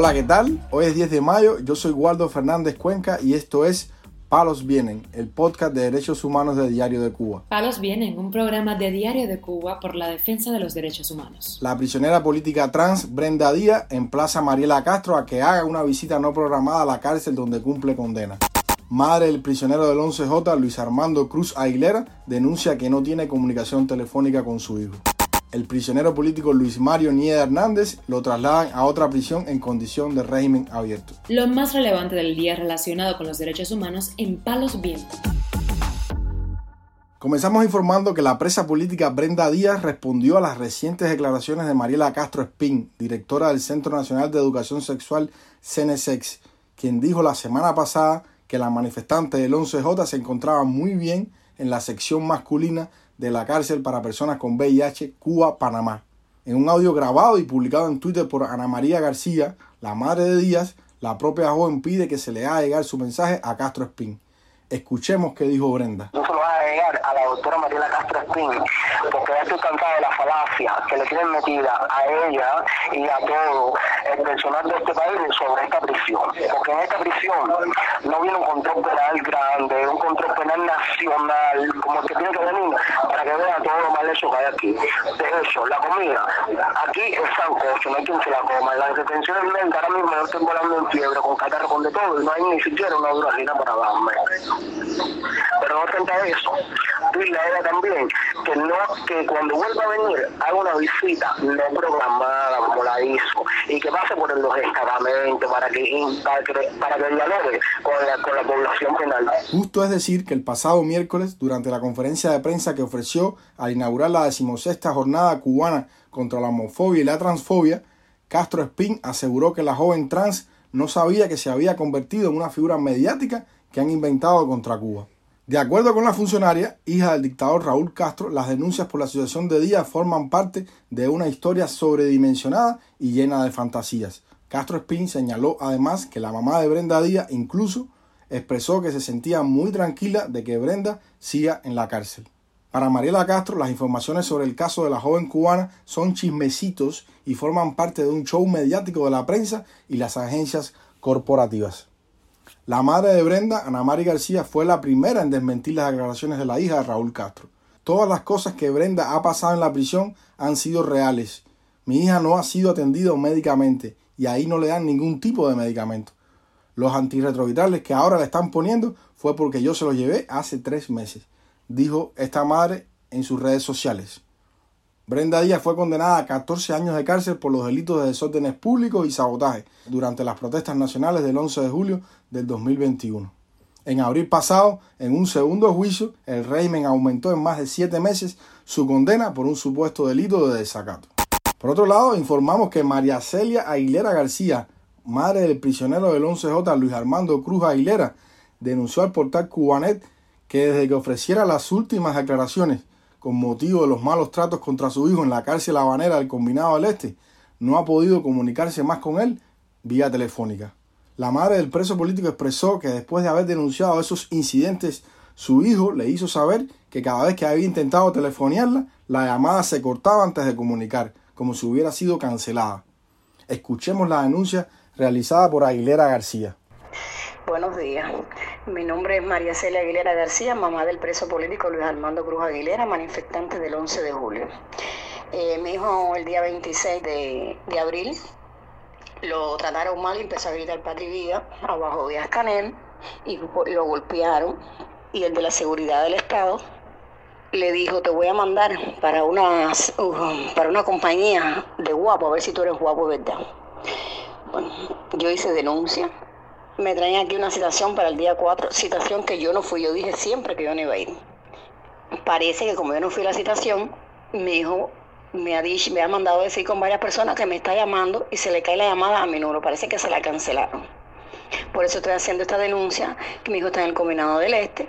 Hola, ¿qué tal? Hoy es 10 de mayo, yo soy Waldo Fernández Cuenca y esto es Palos Vienen, el podcast de derechos humanos de Diario de Cuba. Palos Vienen, un programa de Diario de Cuba por la defensa de los derechos humanos. La prisionera política trans Brenda Díaz emplaza a Mariela Castro a que haga una visita no programada a la cárcel donde cumple condena. Madre del prisionero del 11J, Luis Armando Cruz Aguilera, denuncia que no tiene comunicación telefónica con su hijo. El prisionero político Luis Mario Nieda Hernández lo trasladan a otra prisión en condición de régimen abierto. Lo más relevante del día relacionado con los derechos humanos en Palos Vientos. Comenzamos informando que la presa política Brenda Díaz respondió a las recientes declaraciones de Mariela Castro Espín, directora del Centro Nacional de Educación Sexual CNSEX, quien dijo la semana pasada que la manifestante del 11J se encontraba muy bien en la sección masculina de la cárcel para personas con VIH Cuba, Panamá. En un audio grabado y publicado en Twitter por Ana María García, la madre de Díaz, la propia joven pide que se le haga llegar su mensaje a Castro Espín. Escuchemos qué dijo Brenda. A la doctora Mariela Castro Espín, porque cansada de la falacia que le tienen metida a ella y a todo el personal de este país sobre esta prisión. Porque en esta prisión no viene un control penal grande, un control penal nacional, como el que tiene que venir para que vea todo lo mal hecho que hay aquí. De hecho, la comida, aquí es sancocho, no hay quien se la coma. Las detenciones médicas ahora mismo yo estoy volando en fiebre, con catarro, con de todo, y no hay ni siquiera una duracina para darme. Pero no obstante eso, dile a ella también que no, que cuando vuelva a venir haga una visita no programada como la hizo y que pase por los estamentos para que, para que, para que dialogue con la, con la población penal. Justo es decir que el pasado miércoles, durante la conferencia de prensa que ofreció al inaugurar la decimosexta jornada cubana contra la homofobia y la transfobia, Castro Espín aseguró que la joven trans no sabía que se había convertido en una figura mediática que han inventado contra Cuba. De acuerdo con la funcionaria, hija del dictador Raúl Castro, las denuncias por la asociación de Díaz forman parte de una historia sobredimensionada y llena de fantasías. Castro Espín señaló además que la mamá de Brenda Díaz incluso expresó que se sentía muy tranquila de que Brenda siga en la cárcel. Para Mariela Castro, las informaciones sobre el caso de la joven cubana son chismecitos y forman parte de un show mediático de la prensa y las agencias corporativas. La madre de Brenda, Ana Mari García, fue la primera en desmentir las declaraciones de la hija de Raúl Castro. Todas las cosas que Brenda ha pasado en la prisión han sido reales. Mi hija no ha sido atendida médicamente y ahí no le dan ningún tipo de medicamento. Los antirretrovirales que ahora le están poniendo fue porque yo se los llevé hace tres meses, dijo esta madre en sus redes sociales. Brenda Díaz fue condenada a 14 años de cárcel por los delitos de desórdenes públicos y sabotaje durante las protestas nacionales del 11 de julio del 2021. En abril pasado, en un segundo juicio, el régimen aumentó en más de siete meses su condena por un supuesto delito de desacato. Por otro lado, informamos que María Celia Aguilera García, madre del prisionero del 11J Luis Armando Cruz Aguilera, denunció al portal Cubanet que desde que ofreciera las últimas declaraciones con motivo de los malos tratos contra su hijo en la cárcel habanera del Combinado del Este, no ha podido comunicarse más con él vía telefónica. La madre del preso político expresó que después de haber denunciado esos incidentes, su hijo le hizo saber que cada vez que había intentado telefonearla, la llamada se cortaba antes de comunicar, como si hubiera sido cancelada. Escuchemos la denuncia realizada por Aguilera García. Buenos días. Mi nombre es María Celia Aguilera García, mamá del preso político Luis Armando Cruz Aguilera, manifestante del 11 de julio. Eh, mi hijo el día 26 de, abril lo trataron mal y empezó a gritar patria y vida abajo de Ascanel y lo golpearon y el de la seguridad del Estado le dijo te voy a mandar para una, uh, para una compañía de guapo a ver si tú eres guapo verdad. Bueno, yo hice denuncia me traen aquí una citación para el día 4, citación que yo no fui, yo dije siempre que yo no iba a ir. Parece que como yo no fui a la citación, mi hijo me ha, dicho, me ha mandado decir con varias personas que me está llamando y se le cae la llamada a mi número, parece que se la cancelaron. Por eso estoy haciendo esta denuncia, que mi hijo está en el Combinado del Este,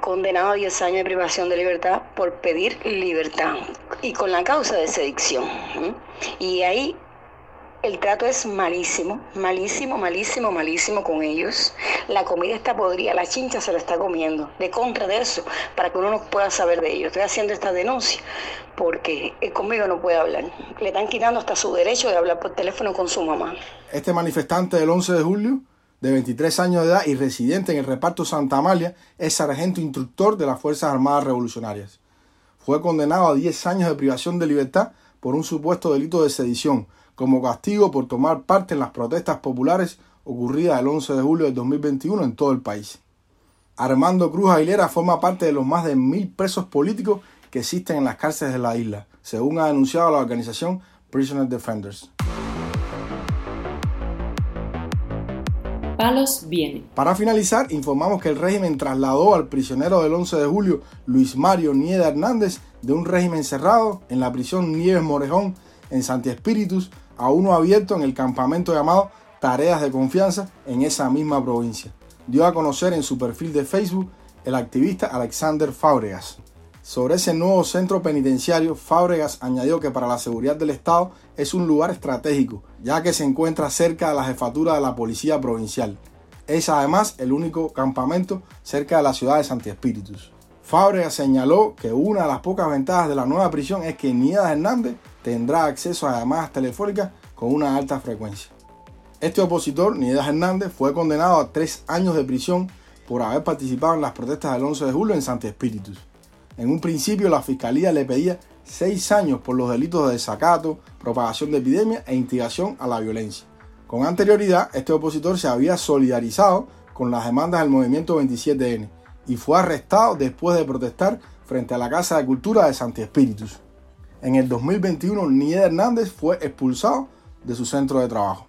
condenado a 10 años de privación de libertad por pedir libertad y con la causa de sedicción. Y ahí El trato es malísimo, malísimo, malísimo, malísimo con ellos. La comida está podrida, la chincha se lo está comiendo. De contra de eso, para que uno no pueda saber de ellos. Estoy haciendo esta denuncia porque conmigo no puede hablar. Le están quitando hasta su derecho de hablar por teléfono con su mamá. Este manifestante del 11 de julio, de 23 años de edad y residente en el reparto Santa Amalia, es sargento instructor de las Fuerzas Armadas Revolucionarias. Fue condenado a 10 años de privación de libertad por un supuesto delito de sedición, como castigo por tomar parte en las protestas populares ocurridas el 11 de julio de 2021 en todo el país. Armando Cruz Aguilera forma parte de los más de mil presos políticos que existen en las cárceles de la isla, según ha denunciado la organización Prisoner Defenders. Palos viene. Para finalizar, informamos que el régimen trasladó al prisionero del 11 de julio, Luis Mario Nieda Hernández, de un régimen cerrado en la prisión Nieves Morejón en Santi Espíritus a uno abierto en el campamento llamado Tareas de Confianza en esa misma provincia. Dio a conocer en su perfil de Facebook el activista Alexander Fábregas. Sobre ese nuevo centro penitenciario, Fábregas añadió que para la seguridad del Estado es un lugar estratégico, ya que se encuentra cerca de la jefatura de la Policía Provincial. Es además el único campamento cerca de la ciudad de Santi Espíritus. Fábregas señaló que una de las pocas ventajas de la nueva prisión es que Niedas Hernández tendrá acceso a llamadas telefónicas con una alta frecuencia. Este opositor, Niedas Hernández, fue condenado a tres años de prisión por haber participado en las protestas del 11 de julio en Santi Espíritus. En un principio la fiscalía le pedía seis años por los delitos de desacato, propagación de epidemia e instigación a la violencia. Con anterioridad, este opositor se había solidarizado con las demandas del movimiento 27N y fue arrestado después de protestar frente a la Casa de Cultura de Santi Espíritus. En el 2021, Nieda Hernández fue expulsado de su centro de trabajo.